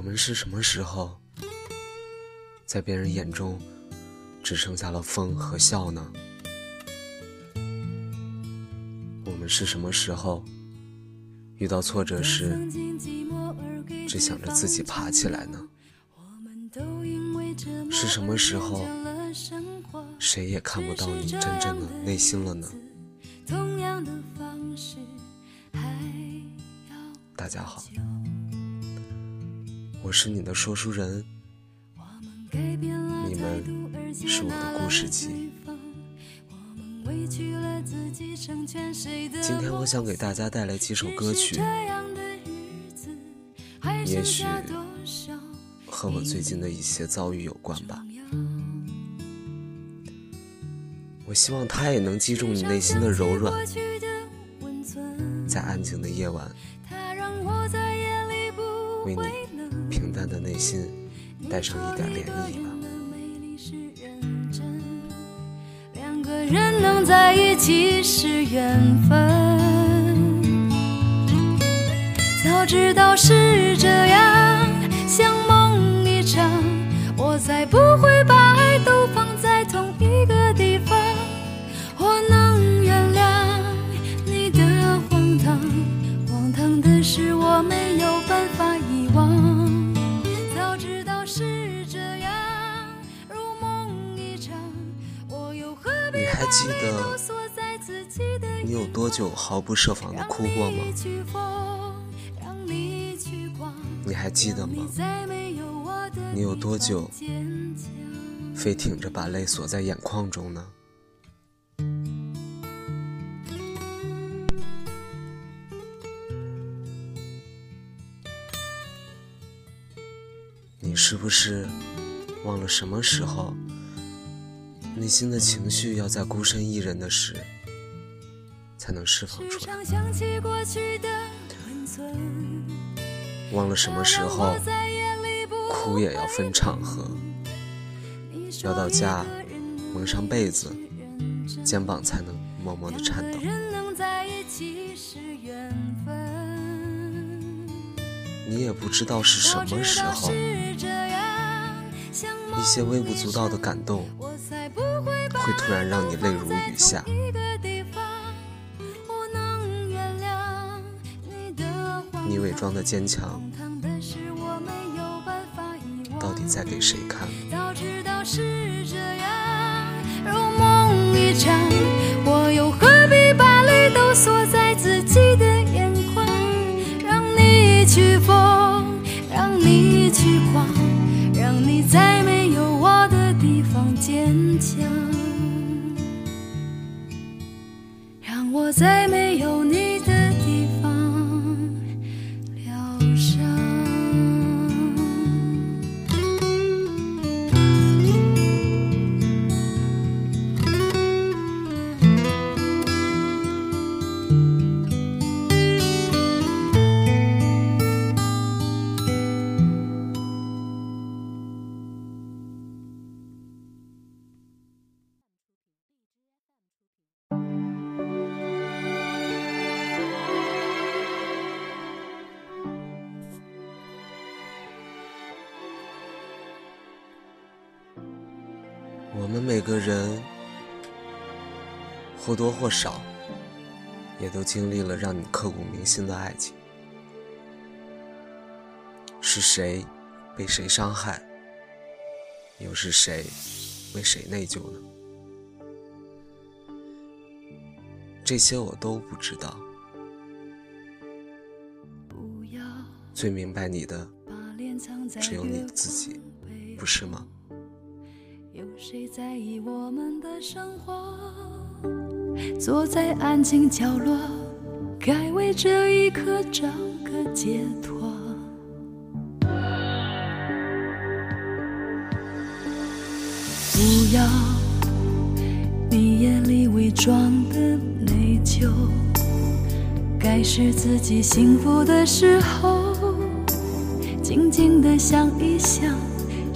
我们是什么时候，在别人眼中只剩下了风和笑呢？我们是什么时候，遇到挫折时只想着自己爬起来呢？是什么时候，谁也看不到你真正的内心了呢？大家好。我是你的说书人，你们是我的故事集。今天我想给大家带来几首歌曲，也许和我最近的一些遭遇有关吧。我希望它也能击中你内心的柔软，在安静的夜晚，为你。平淡的内心，带上一点涟漪吧。两个人能在一起是缘分，早知道是这样，像梦一场，我才不会你有毫不设防的哭过吗？你还记得吗？你有多久非挺着把泪锁在眼眶中呢？你是不是忘了什么时候？内心的情绪要在孤身一人的时才能释放出来。忘了什么时候哭也要分场合，要到家蒙上被子，肩膀才能默默的颤抖。你也不知道是什么时候，一些微不足道的感动。会突然让你泪如雨下。装的坚强，到底在给谁看？早知道是这样如梦一场，我又何必把泪都锁在自己的眼眶？让你去疯，让你去狂，让你在没有我的地方坚强。让我在没我们每个人或多或少也都经历了让你刻骨铭心的爱情，是谁被谁伤害，又是谁为谁内疚呢？这些我都不知道，最明白你的只有你自己，不是吗？谁在意我们的生活？坐在安静角落，该为这一刻找个解脱。不要你眼里伪装的内疚，该是自己幸福的时候，静静的想一想。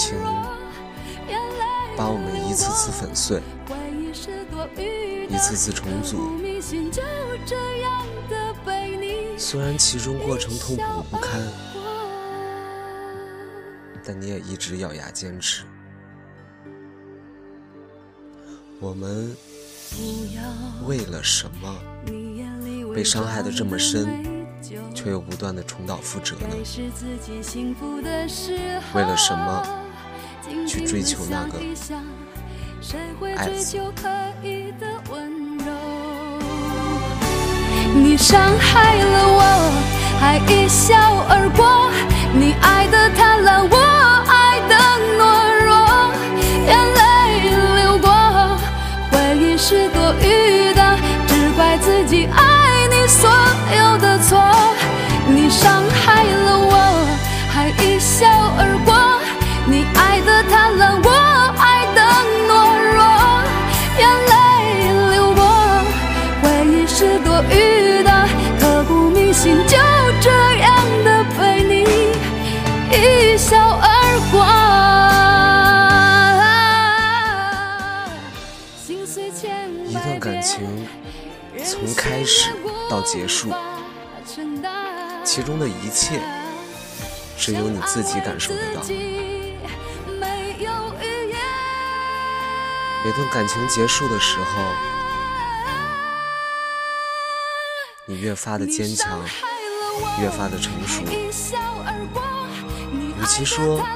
情把我们一次次粉碎，一次次重组。虽然其中过程痛苦不堪，但你也一直咬牙坚持。我们为了什么被伤害的这么深，却又不断的重蹈覆辙呢？为了什么去追求那个爱字？你伤害了我，还一笑而过。多余的，刻骨铭心，就这样的被你一笑而过。一段感情从开始到结束，其中的一切只有你自己感受得到。每段感情结束的时候，你越发的坚强，越发的成熟。与其说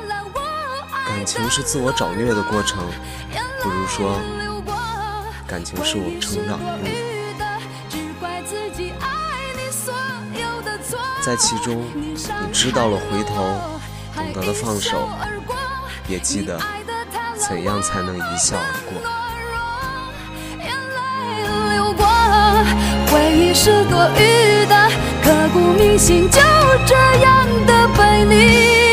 感情是自我找虐的过程，不如说感情是我们成长的路。在其中，你知道了回头，懂得了放手，也记得怎样才能一笑而过。是多余的，刻骨铭心，就这样的被你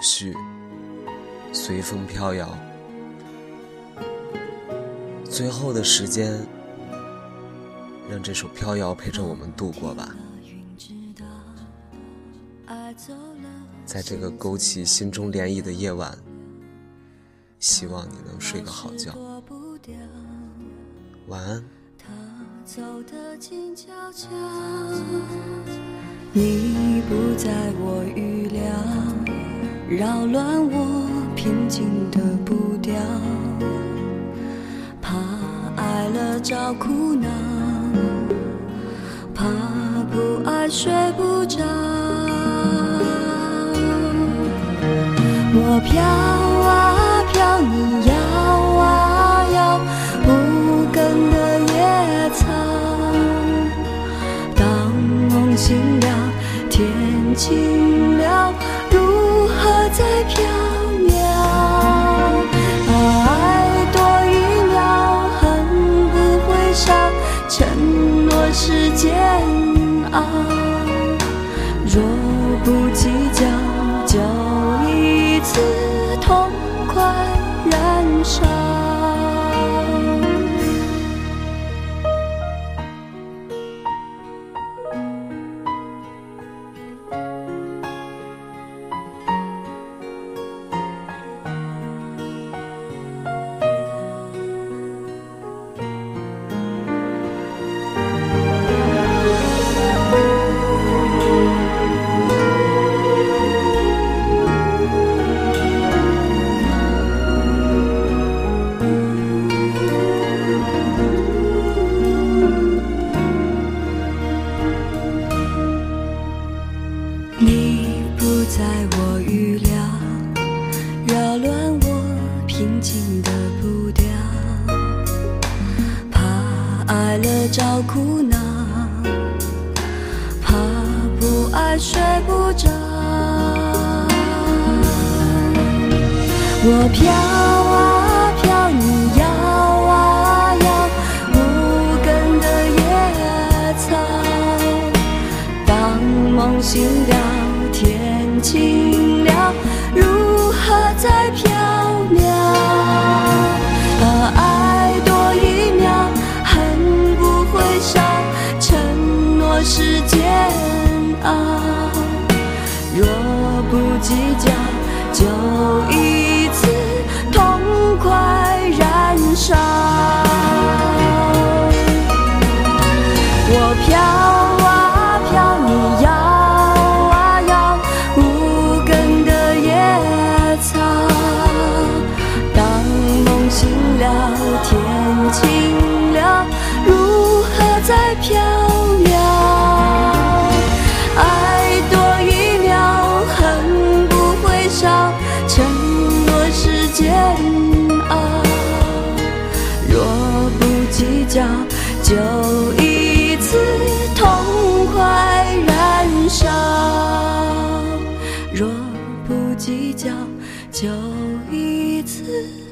絮，随风飘摇。最后的时间，让这首《飘摇》陪着我们度过吧。在这个勾起心中涟漪的夜晚，希望你能睡个好觉。晚安。走得静悄悄，你不在我预料，扰乱我平静的步调，怕爱了找苦恼，怕不爱睡不着。我飘啊计较，你不在我预料扰乱我平静的步调怕爱了找苦恼怕不爱睡不着我飘啊飘你摇啊摇无根的野草当梦醒的了，天晴了，如何再飘渺？啊，爱多一秒，恨不会少，承诺是煎熬。若不计较，就再飘渺？爱多一秒，恨不会少，承诺是煎熬。若不计较，就一次痛快燃烧；若不计较，就一次。